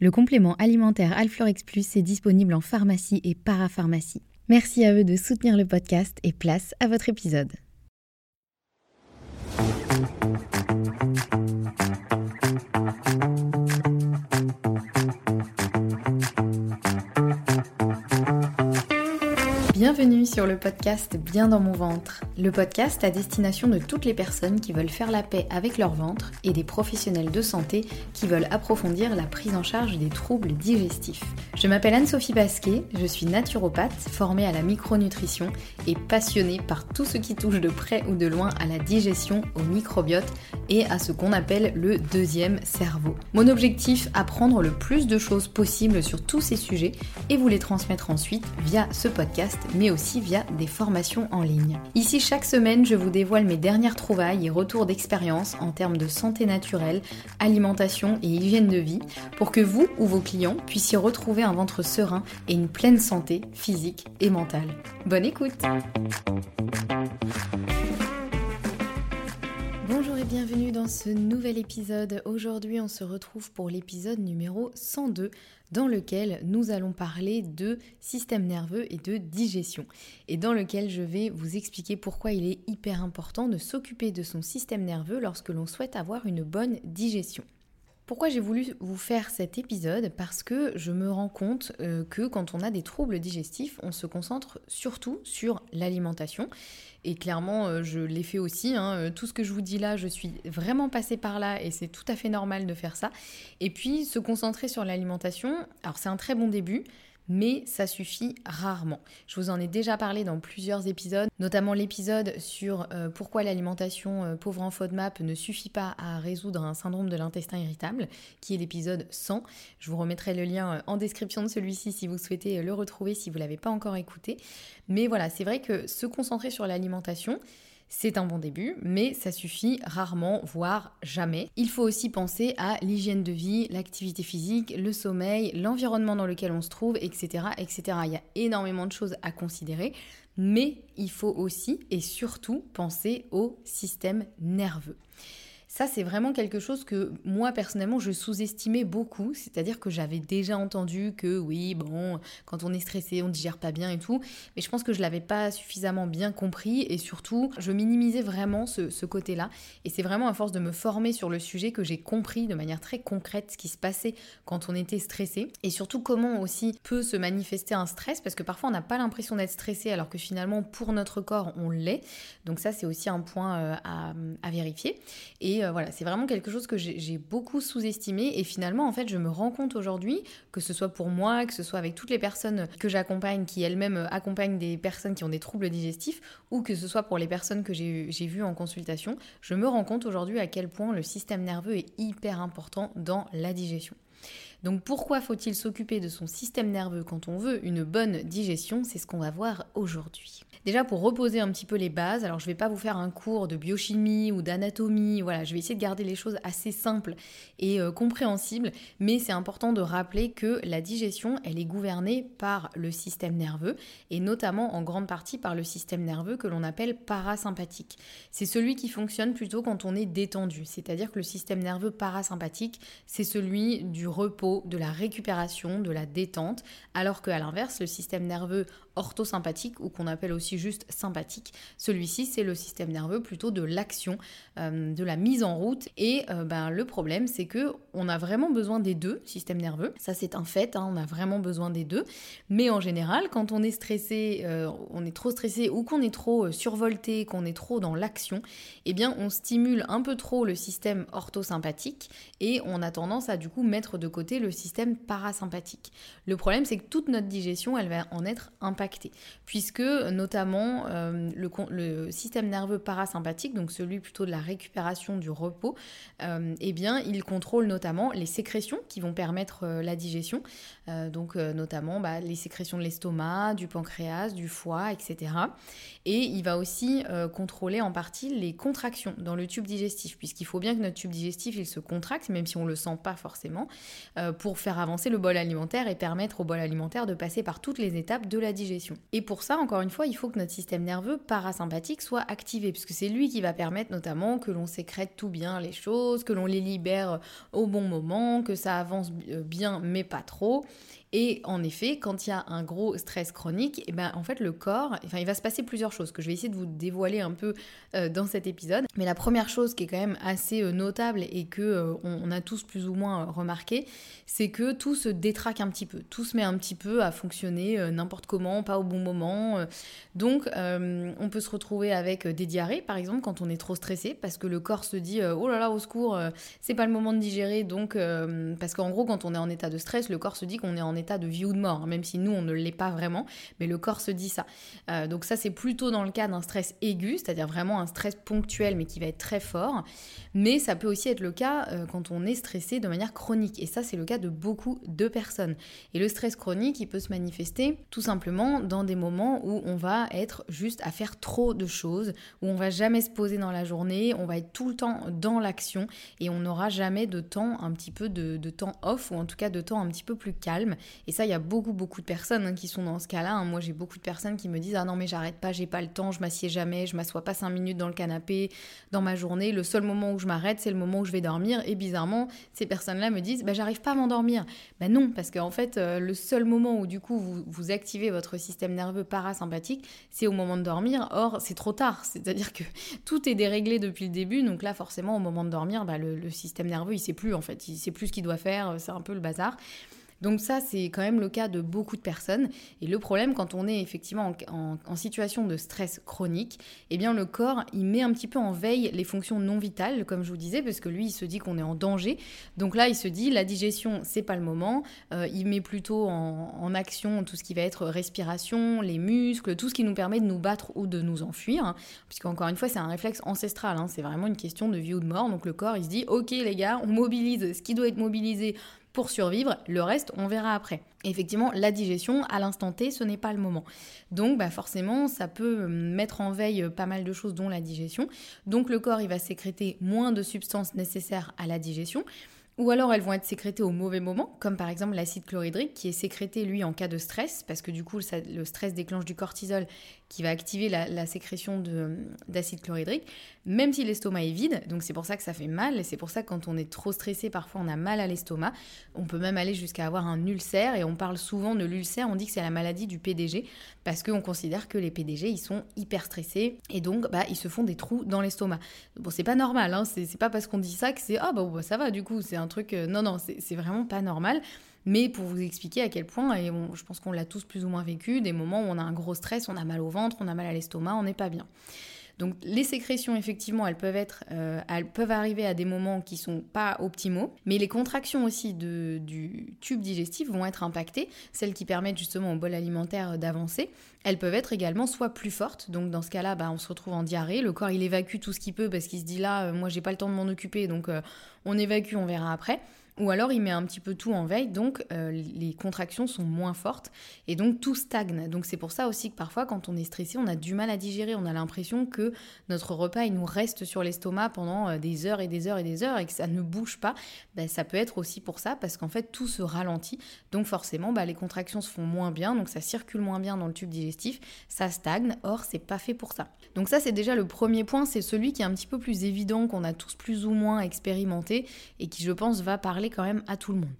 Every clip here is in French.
Le complément alimentaire Alflorex Plus est disponible en pharmacie et parapharmacie. Merci à eux de soutenir le podcast et place à votre épisode. Bienvenue sur le podcast Bien dans mon ventre, le podcast à destination de toutes les personnes qui veulent faire la paix avec leur ventre et des professionnels de santé qui veulent approfondir la prise en charge des troubles digestifs. Je m'appelle Anne-Sophie Basquet, je suis naturopathe, formée à la micronutrition et passionnée par tout ce qui touche de près ou de loin à la digestion, au microbiote et à ce qu'on appelle le deuxième cerveau. Mon objectif, apprendre le plus de choses possibles sur tous ces sujets et vous les transmettre ensuite via ce podcast mais aussi via des formations en ligne. Ici, chaque semaine, je vous dévoile mes dernières trouvailles et retours d'expérience en termes de santé naturelle, alimentation et hygiène de vie, pour que vous ou vos clients puissiez retrouver un ventre serein et une pleine santé physique et mentale. Bonne écoute bienvenue dans ce nouvel épisode. Aujourd'hui, on se retrouve pour l'épisode numéro 102 dans lequel nous allons parler de système nerveux et de digestion et dans lequel je vais vous expliquer pourquoi il est hyper important de s'occuper de son système nerveux lorsque l'on souhaite avoir une bonne digestion. Pourquoi j'ai voulu vous faire cet épisode? Parce que je me rends compte euh, que quand on a des troubles digestifs, on se concentre surtout sur l'alimentation. Et clairement, euh, je l'ai fait aussi. Hein. Euh, tout ce que je vous dis là, je suis vraiment passée par là et c'est tout à fait normal de faire ça. Et puis, se concentrer sur l'alimentation, alors c'est un très bon début, mais ça suffit rarement. Je vous en ai déjà parlé dans plusieurs épisodes, notamment l'épisode sur euh, pourquoi l'alimentation euh, pauvre en FODMAP ne suffit pas à résoudre un syndrome de l'intestin irritable, qui est l'épisode 100. Je vous remettrai le lien euh, en description de celui-ci si vous souhaitez le retrouver si vous ne l'avez pas encore écouté. Mais voilà, c'est vrai que se concentrer sur l'alimentation, c'est un bon début, mais ça suffit rarement, voire jamais. Il faut aussi penser à l'hygiène de vie, l'activité physique, le sommeil, l'environnement dans lequel on se trouve, etc., etc. Il y a énormément de choses à considérer, mais il faut aussi et surtout penser au système nerveux. Ça, c'est vraiment quelque chose que moi, personnellement, je sous-estimais beaucoup. C'est-à-dire que j'avais déjà entendu que oui, bon, quand on est stressé, on digère pas bien et tout. Mais je pense que je l'avais pas suffisamment bien compris et surtout, je minimisais vraiment ce, côté-là. Et c'est vraiment à force de me former sur le sujet que j'ai compris de manière très concrète ce qui se passait quand on était stressé. Et surtout, comment aussi peut se manifester un stress. Parce que parfois, on n'a pas l'impression d'être stressé alors que finalement, pour notre corps, on l'est. Donc ça, c'est aussi un point euh, à, à vérifier. Et euh, voilà, c'est vraiment quelque chose que j'ai beaucoup sous-estimé. Et finalement, en fait, je me rends compte aujourd'hui, que ce soit pour moi, que ce soit avec toutes les personnes que j'accompagne, qui elles-mêmes euh, accompagnent des personnes qui ont des troubles digestifs, ou que ce soit pour les personnes que j'ai vues en consultation, je me rends compte aujourd'hui à quel point le système nerveux est hyper important dans la digestion. Donc pourquoi faut-il s'occuper de son système nerveux quand on veut une bonne digestion? C'est ce qu'on va voir aujourd'hui. Déjà pour reposer un petit peu les bases, alors je vais pas vous faire un cours de biochimie ou d'anatomie, voilà, je vais essayer de garder les choses assez simples et euh, compréhensibles, mais c'est important de rappeler que la digestion, elle est gouvernée par le système nerveux et notamment en grande partie par le système nerveux que l'on appelle parasympathique. C'est celui qui fonctionne plutôt quand on est détendu, c'est-à-dire que le système nerveux parasympathique, c'est celui du repos, de la récupération, de la détente, alors qu'à l'inverse, le système nerveux orthosympathique ou qu'on appelle aussi juste sympathique. Celui-ci, c'est le système nerveux plutôt de l'action, euh, de la mise en route. Et euh, ben, le problème, c'est que on a vraiment besoin des deux systèmes nerveux. Ça, c'est un fait. Hein, on a vraiment besoin des deux. Mais en général, quand on est stressé, euh, on est trop stressé ou qu'on est trop survolté, qu'on est trop dans l'action, eh bien, on stimule un peu trop le système orthosympathique et on a tendance à du coup mettre de côté le système parasympathique. Le problème, c'est que toute notre digestion, elle va en être impactée, puisque notamment euh, le, système nerveux parasympathique, donc celui plutôt de la récupération du repos, euh, eh bien, il contrôle notamment les sécrétions qui vont permettre euh, la digestion, donc notamment bah, les sécrétions de l'estomac, du pancréas, du foie, etc. Et il va aussi contrôler en partie les contractions dans le tube digestif, puisqu'il faut bien que notre tube digestif il se contracte, même si on le sent pas forcément, pour faire avancer le bol alimentaire et permettre au bol alimentaire de passer par toutes les étapes de la digestion. Et pour ça, encore une fois, il faut que notre système nerveux parasympathique soit activé, puisque c'est lui qui va permettre notamment que l'on sécrète tout bien les choses, que l'on les libère au bon moment, que ça avance bien mais pas trop, et en effet, quand il y a un gros stress chronique, et eh ben, en fait, le corps, enfin, il va se passer plusieurs choses que je vais essayer de vous dévoiler un peu euh, dans cet épisode. Mais la première chose qui est quand même assez euh, notable et que euh, on, a tous plus ou moins remarqué, c'est que tout se détraque un petit peu. Tout se met un petit peu à fonctionner n'importe comment, pas au bon moment. Donc, on peut se retrouver avec des diarrhées, par exemple, quand on est trop stressé, parce que le corps se dit oh là là, au secours, c'est pas le moment de digérer. Donc, parce qu'en gros, quand on est en état de stress, le corps se dit qu'on est en état de vie ou de mort, hein, même si nous on ne l'est pas vraiment, mais le corps se dit ça. Donc ça c'est plutôt dans le cas d'un stress aigu, c'est-à-dire vraiment un stress ponctuel mais qui va être très fort, mais ça peut aussi être le cas euh, quand on est stressé de manière chronique, et ça c'est le cas de beaucoup de personnes. Et le stress chronique il peut se manifester tout simplement dans des moments où on va être juste à faire trop de choses, où on va jamais se poser dans la journée, on va être tout le temps dans l'action et on n'aura jamais de temps un petit peu de, temps off ou en tout cas de temps un petit peu plus calme et ça, il y a beaucoup, beaucoup de personnes hein, qui sont dans ce cas-là. Hein. Moi, j'ai beaucoup de personnes qui me disent Ah non, mais j'arrête pas, j'ai pas le temps, je m'assieds jamais, je m'assois pas cinq minutes dans le canapé dans ma journée. Le seul moment où je m'arrête, c'est le moment où je vais dormir. Et bizarrement, ces personnes-là me disent Bah, j'arrive pas à m'endormir. Bah non, parce qu'en fait, euh, le seul moment où du coup vous, vous activez votre système nerveux parasympathique, c'est au moment de dormir. Or, c'est trop tard. C'est-à-dire que tout est déréglé depuis le début. Donc là, forcément, au moment de dormir, bah, le, le système nerveux, il sait plus en fait. Il sait plus ce qu'il doit faire. C'est un peu le bazar. Donc ça, c'est quand même le cas de beaucoup de personnes. Et le problème, quand on est effectivement en, situation de stress chronique, eh bien le corps, il met un petit peu en veille les fonctions non vitales, comme je vous disais, parce que lui, il se dit qu'on est en danger. Donc là, il se dit, la digestion, c'est pas le moment. Euh, il met plutôt en, action tout ce qui va être respiration, les muscles, tout ce qui nous permet de nous battre ou de nous enfuir. Hein. Puisqu'encore une fois, c'est un réflexe ancestral. Hein. c'est vraiment une question de vie ou de mort. Donc le corps, il se dit, ok les gars, on mobilise ce qui doit être mobilisé pour survivre. Le reste, on verra après. effectivement, la digestion, à l'instant T, ce n'est pas le moment. Donc, bah forcément, ça peut mettre en veille pas mal de choses, dont la digestion. Donc, le corps, il va sécréter moins de substances nécessaires à la digestion. Ou alors elles vont être sécrétées au mauvais moment, comme par exemple l'acide chlorhydrique qui est sécrété lui en cas de stress, parce que du coup le stress déclenche du cortisol qui va activer la, sécrétion d'acide chlorhydrique, même si l'estomac est vide. Donc c'est pour ça que ça fait mal, et c'est pour ça que quand on est trop stressé, parfois on a mal à l'estomac. On peut même aller jusqu'à avoir un ulcère, et on parle souvent de l'ulcère, on dit que c'est la maladie du PDG, parce qu'on considère que les PDG, ils sont hyper stressés, et donc bah, ils se font des trous dans l'estomac. Bon, c'est pas normal, hein, c'est pas parce qu'on dit ça que c'est ah bah, bah, ça va du coup, c'est un truc... Euh, non, non, c'est vraiment pas normal mais pour vous expliquer à quel point, et je pense qu'on l'a tous plus ou moins vécu, des moments où on a un gros stress, on a mal au ventre, on a mal à l'estomac, on n'est pas bien. Donc les sécrétions, effectivement, elles peuvent être, euh, elles peuvent arriver à des moments qui sont pas optimaux, mais les contractions aussi du tube digestif vont être impactées, celles qui permettent justement au bol alimentaire d'avancer. Elles peuvent être également soit plus fortes, donc dans ce cas-là, bah, on se retrouve en diarrhée, le corps il évacue tout ce qu'il peut parce qu'il se dit là, euh, moi j'ai pas le temps de m'en occuper, donc euh, on évacue, on verra après. Ou alors il met un petit peu tout en veille, donc euh, les contractions sont moins fortes et donc tout stagne. Donc c'est pour ça aussi que parfois quand on est stressé, on a du mal à digérer, on a l'impression que notre repas il nous reste sur l'estomac pendant euh, des heures et des heures et des heures et que ça ne bouge pas. Ben, ça peut être aussi pour ça parce qu'en fait tout se ralentit, donc forcément bah, les contractions se font moins bien, donc ça circule moins bien dans le tube digestif, ça stagne. Or c'est pas fait pour ça. Donc ça c'est déjà le premier point, c'est celui qui est un petit peu plus évident qu'on a tous plus ou moins expérimenté et qui je pense va parler quand même à tout le monde.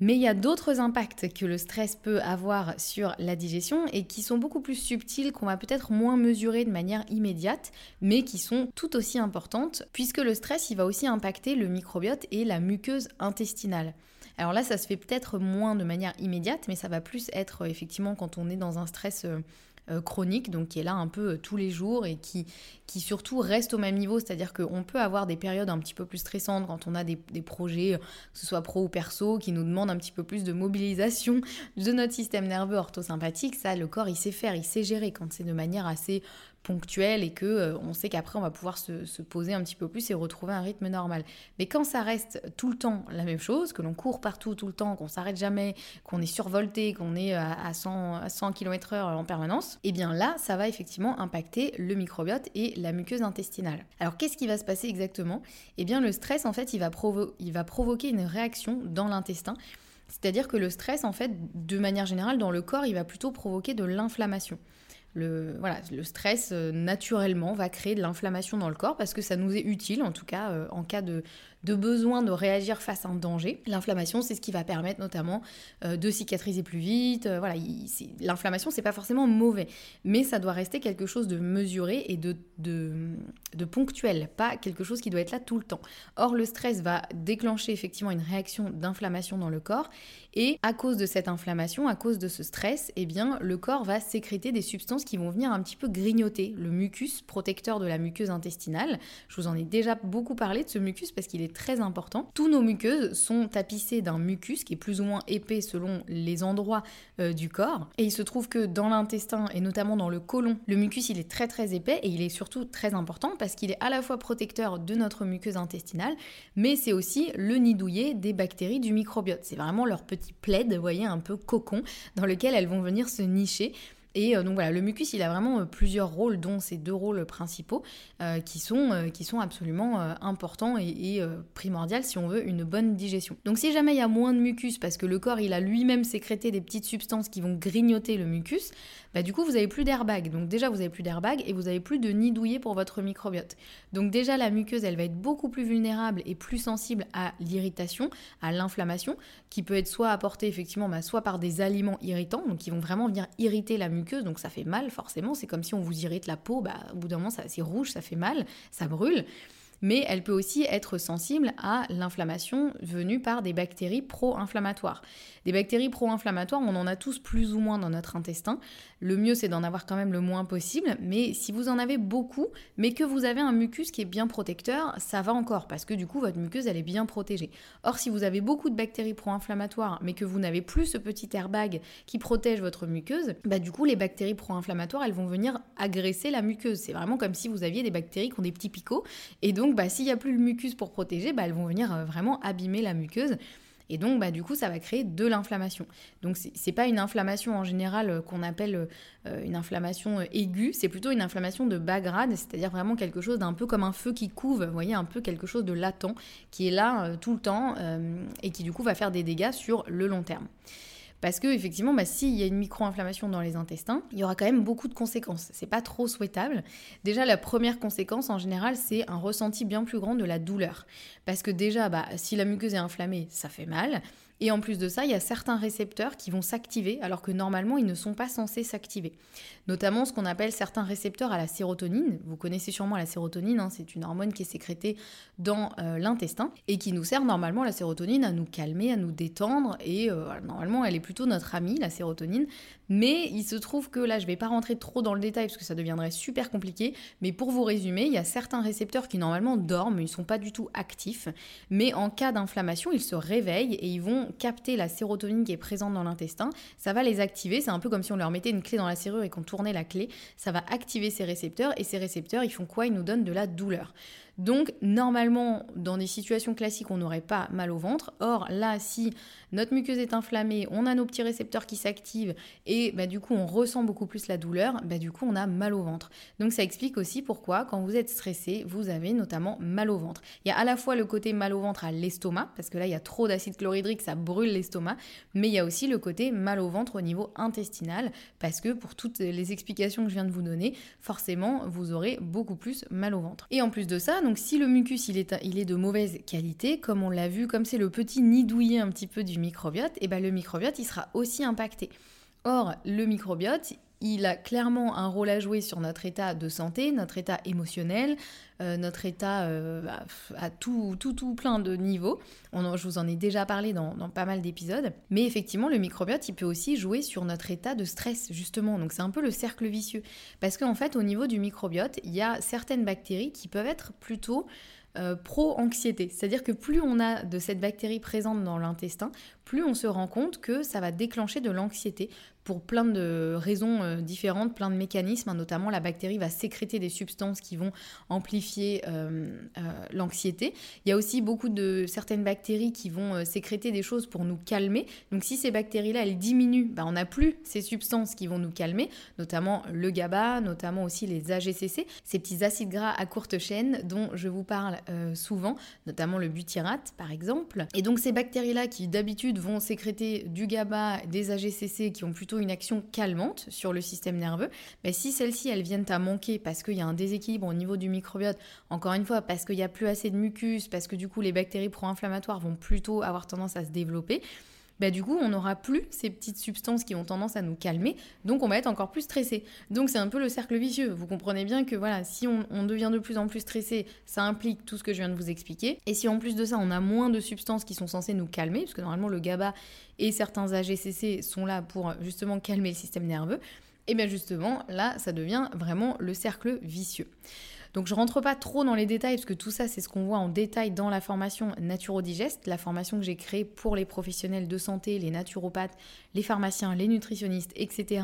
Mais il y a d'autres impacts que le stress peut avoir sur la digestion et qui sont beaucoup plus subtils, qu'on va peut-être moins mesurer de manière immédiate, mais qui sont tout aussi importantes, puisque le stress, il va aussi impacter le microbiote et la muqueuse intestinale. Alors là, ça se fait peut-être moins de manière immédiate, mais ça va plus être effectivement quand on est dans un stress euh, chronique, donc qui est là un peu euh, tous les jours et qui, qui surtout reste au même niveau, c'est-à-dire qu'on peut avoir des périodes un petit peu plus stressantes quand on a des, des, projets, euh, que ce soit pro ou perso, qui nous demandent un petit peu plus de mobilisation de notre système nerveux orthosympathique. Ça, le corps, il sait faire, il sait gérer quand c'est de manière assez ponctuelle et que euh, on sait qu'après on va pouvoir se, poser un petit peu plus et retrouver un rythme normal. Mais quand ça reste tout le temps la même chose, que l'on court partout tout le temps, qu'on s'arrête jamais, qu'on est survolté, qu'on est à 100, à 100 km/h en permanence, et eh bien là ça va effectivement impacter le microbiote et la muqueuse intestinale. Alors qu'est-ce qui va se passer exactement? Eh bien le stress en fait il va provoquer une réaction dans l'intestin. C'est-à-dire que le stress, en fait, de manière générale, dans le corps, il va plutôt provoquer de l'inflammation le, voilà, le stress, euh, naturellement, va créer de l'inflammation dans le corps parce que ça nous est utile, en tout cas euh, en cas de, de besoin de réagir face à un danger. L'inflammation, c'est ce qui va permettre notamment euh, de cicatriser plus vite. Euh, voilà, l'inflammation, c'est pas forcément mauvais, mais ça doit rester quelque chose de mesuré et de, ponctuel, pas quelque chose qui doit être là tout le temps. Or, le stress va déclencher effectivement une réaction d'inflammation dans le corps, et à cause de cette inflammation, à cause de ce stress, eh bien, le corps va sécréter des substances qui vont venir un petit peu grignoter le mucus protecteur de la muqueuse intestinale. Je vous en ai déjà beaucoup parlé de ce mucus parce qu'il est très important. Tous nos muqueuses sont tapissées d'un mucus qui est plus ou moins épais selon les endroits euh, du corps. Et il se trouve que dans l'intestin et notamment dans le côlon, le mucus il est très très épais et il est surtout très important parce qu'il est à la fois protecteur de notre muqueuse intestinale, mais c'est aussi le nid douillet des bactéries du microbiote. C'est vraiment leur petit plaid, vous voyez, un peu cocon dans lequel elles vont venir se nicher et euh, donc voilà, le mucus, il a vraiment euh, plusieurs rôles, dont ces deux rôles principaux, euh, qui, sont, qui sont absolument importants et, et primordiaux si on veut une bonne digestion. Donc si jamais il y a moins de mucus, parce que le corps, il a lui-même sécrété des petites substances qui vont grignoter le mucus, bah, du coup, vous avez plus d'airbag. Donc déjà, vous avez plus d'airbag et vous avez plus de nid douillet pour votre microbiote. Donc déjà, la muqueuse, elle va être beaucoup plus vulnérable et plus sensible à l'irritation, à l'inflammation, qui peut être soit apportée effectivement, bah, soit par des aliments irritants, donc qui vont vraiment venir irriter la muqueuse, donc ça fait mal forcément. C'est comme si on vous irrite la peau, bah, au bout d'un moment, c'est rouge, ça fait mal, ça brûle mais elle peut aussi être sensible à l'inflammation venue par des bactéries pro-inflammatoires. Des bactéries pro-inflammatoires, on en a tous plus ou moins dans notre intestin. Le mieux, c'est d'en avoir quand même le moins possible, mais si vous en avez beaucoup, mais que vous avez un mucus qui est bien protecteur, ça va encore, parce que du coup, votre muqueuse, elle est bien protégée. Or, si vous avez beaucoup de bactéries pro-inflammatoires, mais que vous n'avez plus ce petit airbag qui protège votre muqueuse, bah du coup, les bactéries pro-inflammatoires, elles vont venir agresser la muqueuse. C'est vraiment comme si vous aviez des bactéries qui ont des petits picots, bah, s'il n'y a plus le mucus pour protéger, bah, elles vont venir euh, vraiment abîmer la muqueuse. Et donc, bah, du coup, ça va créer de l'inflammation. Donc, c'est pas une inflammation en général euh, qu'on appelle euh, une inflammation aiguë, c'est plutôt une inflammation de bas grade, c'est-à-dire vraiment quelque chose d'un peu comme un feu qui couve, vous voyez, un peu quelque chose de latent qui est là tout le temps et qui, du coup, va faire des dégâts sur le long terme. Parce que effectivement, bah, s'il y a une micro-inflammation dans les intestins, il y aura quand même beaucoup de conséquences. C'est pas trop souhaitable. Déjà, la première conséquence en général, c'est un ressenti bien plus grand de la douleur. Parce que déjà, bah, si la muqueuse est inflammée, ça fait mal. Et en plus de ça, il y a certains récepteurs qui vont s'activer alors que normalement ils ne sont pas censés s'activer. Notamment ce qu'on appelle certains récepteurs à la sérotonine. Vous connaissez sûrement la sérotonine, hein, c'est une hormone qui est sécrétée dans euh, l'intestin et qui nous sert normalement la sérotonine à nous calmer, à nous détendre. Et euh, normalement elle est plutôt notre amie, la sérotonine. Mais il se trouve que là je ne vais pas rentrer trop dans le détail parce que ça deviendrait super compliqué. Mais pour vous résumer, il y a certains récepteurs qui normalement dorment, ils ne sont pas du tout actifs. Mais en cas d'inflammation, ils se réveillent et ils vont capter la sérotonine qui est présente dans l'intestin, ça va les activer. C'est un peu comme si on leur mettait une clé dans la serrure et qu'on tournait la clé. Ça va activer ces récepteurs et ces récepteurs, ils font quoi? Ils nous donnent de la douleur. Donc normalement, dans des situations classiques, on n'aurait pas mal au ventre. Or là, si notre muqueuse est inflammée, on a nos petits récepteurs qui s'activent et bah, du coup on ressent beaucoup plus la douleur, bah, du coup on a mal au ventre. Donc ça explique aussi pourquoi quand vous êtes stressé, vous avez notamment mal au ventre. Il y a à la fois le côté mal au ventre à l'estomac, parce que là il y a trop d'acide chlorhydrique, ça brûle l'estomac, mais il y a aussi le côté mal au ventre au niveau intestinal, parce que pour toutes les explications que je viens de vous donner, forcément vous aurez beaucoup plus mal au ventre. Et en plus de ça, Donc si le mucus il est, il est de mauvaise qualité, comme on l'a vu, comme c'est le petit nid douillet un petit peu du microbiote, et ben le microbiote il sera aussi impacté. Or, le microbiote, il a clairement un rôle à jouer sur notre état de santé, notre état émotionnel, euh, notre état euh, à tout, tout, tout plein de niveaux. Je vous en ai déjà parlé dans, dans pas mal d'épisodes. Mais effectivement, le microbiote, il peut aussi jouer sur notre état de stress, justement. Donc c'est un peu le cercle vicieux. Parce qu'en fait, au niveau du microbiote, il y a certaines bactéries qui peuvent être plutôt euh, pro-anxiété. C'est-à-dire que plus on a de cette bactérie présente dans l'intestin, plus on se rend compte que ça va déclencher de l'anxiété pour plein de raisons euh, différentes, plein de mécanismes. Hein. notamment, la bactérie va sécréter des substances qui vont amplifier euh, l'anxiété. Il y a aussi beaucoup de certaines bactéries qui vont sécréter des choses pour nous calmer. Donc, si ces bactéries-là, elles diminuent, bah, on n'a plus ces substances qui vont nous calmer, notamment le GABA, notamment aussi les AGCC, ces petits acides gras à courte chaîne dont je vous parle euh, souvent, notamment le butyrate par exemple. Et donc ces bactéries-là qui d'habitude vont sécréter du GABA, des AGCC qui ont plutôt une action calmante sur le système nerveux, mais si celles-ci elles viennent à manquer parce qu'il y a un déséquilibre au niveau du microbiote, encore une fois parce qu'il n'y a plus assez de mucus, parce que du coup les bactéries pro-inflammatoires vont plutôt avoir tendance à se développer, bah, du coup, on n'aura plus ces petites substances qui ont tendance à nous calmer, donc on va être encore plus stressé. Donc c'est un peu le cercle vicieux. Vous comprenez bien que voilà, si on, devient de plus en plus stressé, ça implique tout ce que je viens de vous expliquer. Et si en plus de ça, on a moins de substances qui sont censées nous calmer, parce que normalement le GABA et certains AGCC sont là pour justement calmer le système nerveux, et bien justement, là, ça devient vraiment le cercle vicieux. Donc je rentre pas trop dans les détails parce que tout ça c'est ce qu'on voit en détail dans la formation Naturodigest, la formation que j'ai créée pour les professionnels de santé, les naturopathes, les pharmaciens, les nutritionnistes, etc.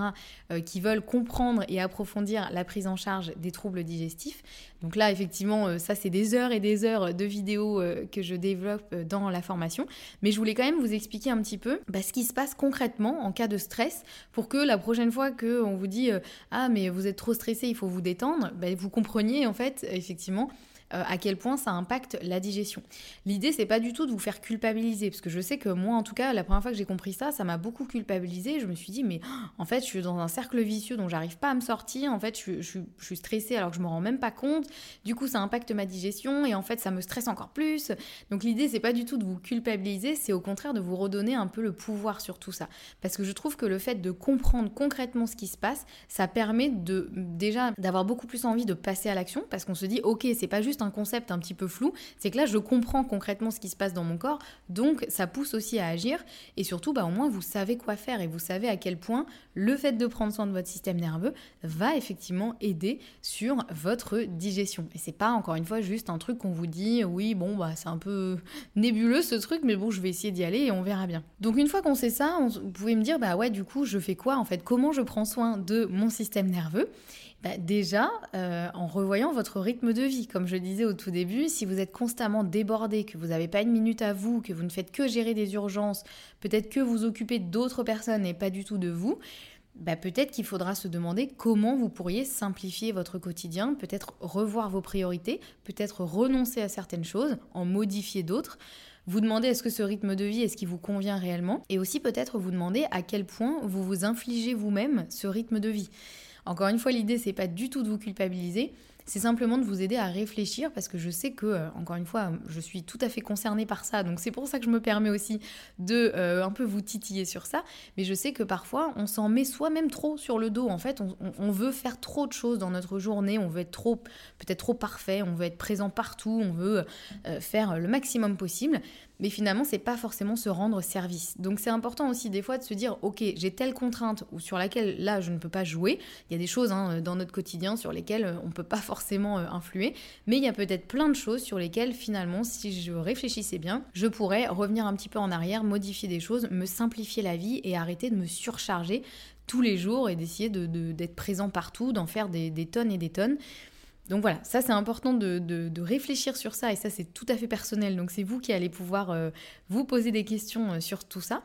Euh, qui veulent comprendre et approfondir la prise en charge des troubles digestifs. Donc là effectivement euh, ça c'est des heures et des heures de vidéos euh, que je développe dans la formation. Mais je voulais quand même vous expliquer un petit peu bah, ce qui se passe concrètement en cas de stress pour que la prochaine fois qu'on vous dit ah mais vous êtes trop stressé il faut vous détendre, bah, vous compreniez en fait, effectivement, euh, à quel point ça impacte la digestion. L'idée, c'est pas du tout de vous faire culpabiliser, parce que je sais que moi, en tout cas, la première fois que j'ai compris ça, ça m'a beaucoup culpabilisé. Je me suis dit, mais en fait, je suis dans un cercle vicieux dont j'arrive pas à me sortir. En fait, je, je, suis stressée alors que je me rends même pas compte. Du coup, ça impacte ma digestion et en fait, ça me stresse encore plus. Donc, l'idée, c'est pas du tout de vous culpabiliser, c'est au contraire de vous redonner un peu le pouvoir sur tout ça. Parce que je trouve que le fait de comprendre concrètement ce qui se passe, ça permet de déjà d'avoir beaucoup plus envie de passer à l'action parce qu'on se dit, ok, c'est pas juste un concept un petit peu flou, c'est que là je comprends concrètement ce qui se passe dans mon corps, donc ça pousse aussi à agir et surtout bah, au moins vous savez quoi faire et vous savez à quel point le fait de prendre soin de votre système nerveux va effectivement aider sur votre digestion. Et c'est pas encore une fois juste un truc qu'on vous dit oui bon bah c'est un peu nébuleux ce truc mais bon je vais essayer d'y aller et on verra bien. Donc une fois qu'on sait ça, vous pouvez me dire bah ouais du coup je fais quoi en fait? Comment je prends soin de mon système nerveux? Bah, déjà, euh, en revoyant votre rythme de vie, comme je disais au tout début, si vous êtes constamment débordé, que vous n'avez pas une minute à vous, que vous ne faites que gérer des urgences, peut-être que vous occupez d'autres personnes et pas du tout de vous, bah, peut-être qu'il faudra se demander comment vous pourriez simplifier votre quotidien, peut-être revoir vos priorités, peut-être renoncer à certaines choses, en modifier d'autres vous demander est-ce que ce rythme de vie est ce qui vous convient réellement et aussi peut-être vous demander à quel point vous vous infligez vous-même ce rythme de vie. Encore une fois, l'idée, c'est pas du tout de vous culpabiliser, c'est simplement de vous aider à réfléchir parce que je sais que, euh, encore une fois, je suis tout à fait concernée par ça, donc c'est pour ça que je me permets aussi de euh, un peu vous titiller sur ça. Mais je sais que parfois, on s'en met soi-même trop sur le dos. En fait, on, veut faire trop de choses dans notre journée, on veut être trop, peut-être trop parfait, on veut être présent partout, on veut euh, faire le maximum possible mais finalement c'est pas forcément se rendre service. Donc c'est important aussi des fois de se dire ok j'ai telle contrainte ou sur laquelle là je ne peux pas jouer. Il y a des choses hein, dans notre quotidien sur lesquelles euh, on ne peut pas forcément euh, influer, mais il y a peut-être plein de choses sur lesquelles finalement si je réfléchissais bien, je pourrais revenir un petit peu en arrière, modifier des choses, me simplifier la vie et arrêter de me surcharger tous les jours et d'essayer d'être de, présent partout, d'en faire des, des tonnes et des tonnes. Donc voilà, ça c'est important de, réfléchir sur ça et ça c'est tout à fait personnel. Donc c'est vous qui allez pouvoir euh, vous poser des questions euh, sur tout ça.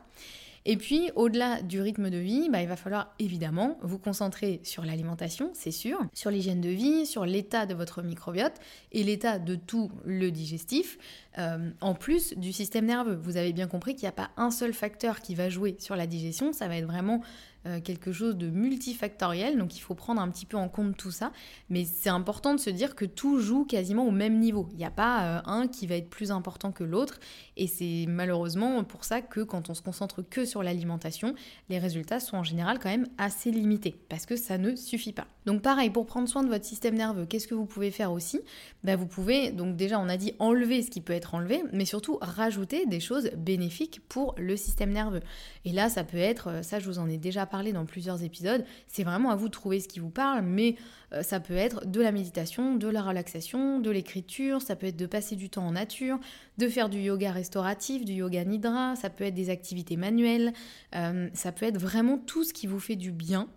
Et puis, au-delà du rythme de vie, bah, il va falloir évidemment vous concentrer sur l'alimentation, c'est sûr, sur l'hygiène de vie, sur l'état de votre microbiote et l'état de tout le digestif, euh, en plus du système nerveux. Vous avez bien compris qu'il n'y a pas un seul facteur qui va jouer sur la digestion, ça va être vraiment euh, quelque chose de multifactoriel, donc il faut prendre un petit peu en compte tout ça. Mais c'est important de se dire que tout joue quasiment au même niveau. Il n'y a pas euh, un qui va être plus important que l'autre. Et c'est malheureusement pour ça que quand on se concentre que sur l'alimentation, les résultats sont en général quand même assez limités, parce que ça ne suffit pas. Donc pareil, pour prendre soin de votre système nerveux, qu'est-ce que vous pouvez faire aussi? Ben, Vous pouvez, donc déjà on a dit enlever ce qui peut être enlevé, mais surtout rajouter des choses bénéfiques pour le système nerveux. Et là, ça peut être, euh, ça je vous en ai déjà parlé dans plusieurs épisodes, c'est vraiment à vous de trouver ce qui vous parle, mais euh, ça peut être de la méditation, de la relaxation, de l'écriture, ça peut être de passer du temps en nature, de faire du yoga restauratif, du yoga nidra, ça peut être des activités manuelles, euh, ça peut être vraiment tout ce qui vous fait du bien.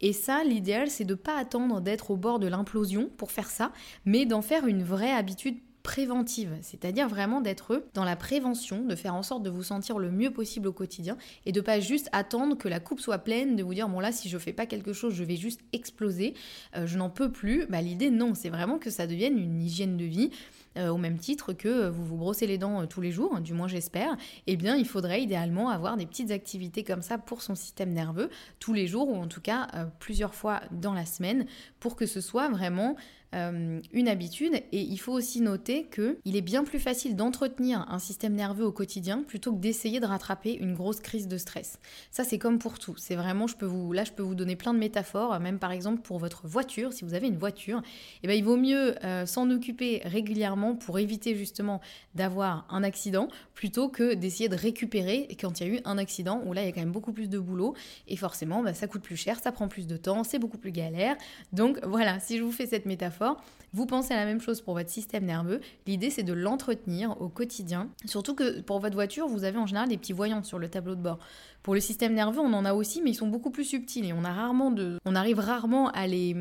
Et ça, l'idéal, c'est de ne pas attendre d'être au bord de l'implosion pour faire ça, mais d'en faire une vraie habitude préventive, c'est-à-dire vraiment d'être dans la prévention, de faire en sorte de vous sentir le mieux possible au quotidien et de pas juste attendre que la coupe soit pleine, de vous dire bon là si je fais pas quelque chose je vais juste exploser, euh, je n'en peux plus. Bah, l'idée non, c'est vraiment que ça devienne une hygiène de vie. Euh, au même titre que vous vous brossez les dents euh, tous les jours, du moins j'espère, eh bien il faudrait idéalement avoir des petites activités comme ça pour son système nerveux tous les jours ou en tout cas plusieurs fois dans la semaine pour que ce soit vraiment euh, une habitude. Et il faut aussi noter que il est bien plus facile d'entretenir un système nerveux au quotidien plutôt que d'essayer de rattraper une grosse crise de stress. Ça, c'est comme pour tout. C'est vraiment, je peux vous, là, je peux vous donner plein de métaphores, même par exemple pour votre voiture. Si vous avez une voiture, eh ben, il vaut mieux euh, s'en occuper régulièrement pour éviter justement d'avoir un accident plutôt que d'essayer de récupérer quand il y a eu un accident où là, il y a quand même beaucoup plus de boulot et forcément, bah, ça coûte plus cher, ça prend plus de temps, c'est beaucoup plus galère. Donc voilà, si je vous fais cette métaphore, vous pensez à la même chose pour votre système nerveux. L'idée, c'est de l'entretenir au quotidien. Surtout que pour votre voiture, vous avez en général des petits voyants sur le tableau de bord. Pour le système nerveux, on en a aussi, mais ils sont beaucoup plus subtils et on, a rarement de, on arrive rarement à les,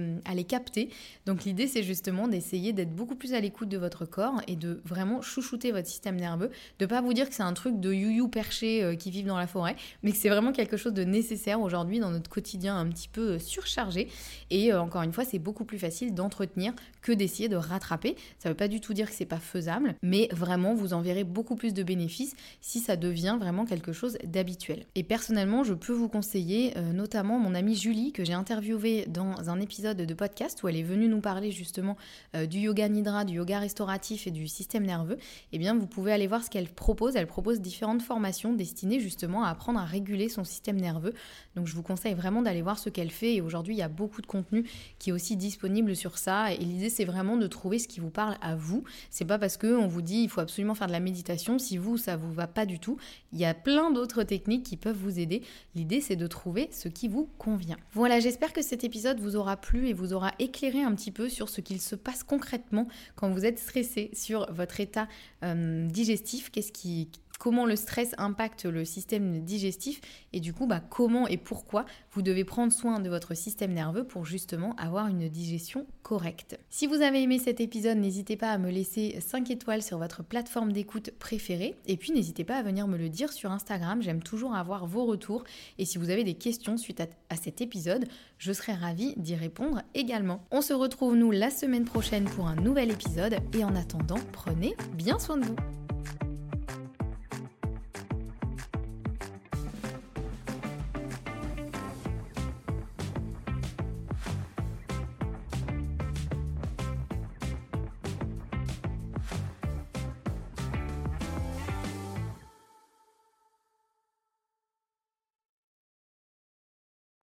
capter. Donc l'idée, c'est justement d'essayer d'être beaucoup plus à l'écoute de votre corps et de vraiment chouchouter votre système nerveux, de pas vous dire que c'est un truc de you-you perché euh, qui vivent dans la forêt, mais que c'est vraiment quelque chose de nécessaire aujourd'hui dans notre quotidien un petit peu surchargé. Et euh, encore une fois, c'est beaucoup plus facile d'entretenir que d'essayer de rattraper. Ça veut pas du tout dire que c'est pas faisable, mais vraiment, vous en verrez beaucoup plus de bénéfices si ça devient vraiment quelque chose d'habituel. Et personnellement, je peux vous conseiller euh, notamment mon amie Julie que j'ai interviewée dans un épisode de podcast où elle est venue nous parler justement euh, du yoga nidra, du yoga restauratif et du système nerveux. Eh bien, vous pouvez aller voir ce qu'elle propose. Elle propose différentes formations destinées justement à apprendre à réguler son système nerveux. Donc, je vous conseille vraiment d'aller voir ce qu'elle fait. Et aujourd'hui, il y a beaucoup de contenu qui est aussi disponible sur ça. Et l'idée, c'est vraiment de trouver ce qui vous parle à vous. C'est pas parce qu'on vous dit il faut absolument faire de la méditation si vous ça vous va pas du tout. Il y a plein d'autres techniques qui peuvent vous aider. L'idée, c'est de trouver ce qui vous convient. Voilà, j'espère que cet épisode vous aura plu et vous aura éclairé un petit peu sur ce qu'il se passe concrètement quand vous êtes stressé sur votre état euh, digestif. Qu'est-ce qui comment le stress impacte le système digestif et du coup bah, comment et pourquoi vous devez prendre soin de votre système nerveux pour justement avoir une digestion correcte. Si vous avez aimé cet épisode, n'hésitez pas à me laisser 5 étoiles sur votre plateforme d'écoute préférée et puis n'hésitez pas à venir me le dire sur Instagram, j'aime toujours avoir vos retours et si vous avez des questions suite à, à cet épisode, je serai ravie d'y répondre également. On se retrouve nous la semaine prochaine pour un nouvel épisode et en attendant, prenez bien soin de vous.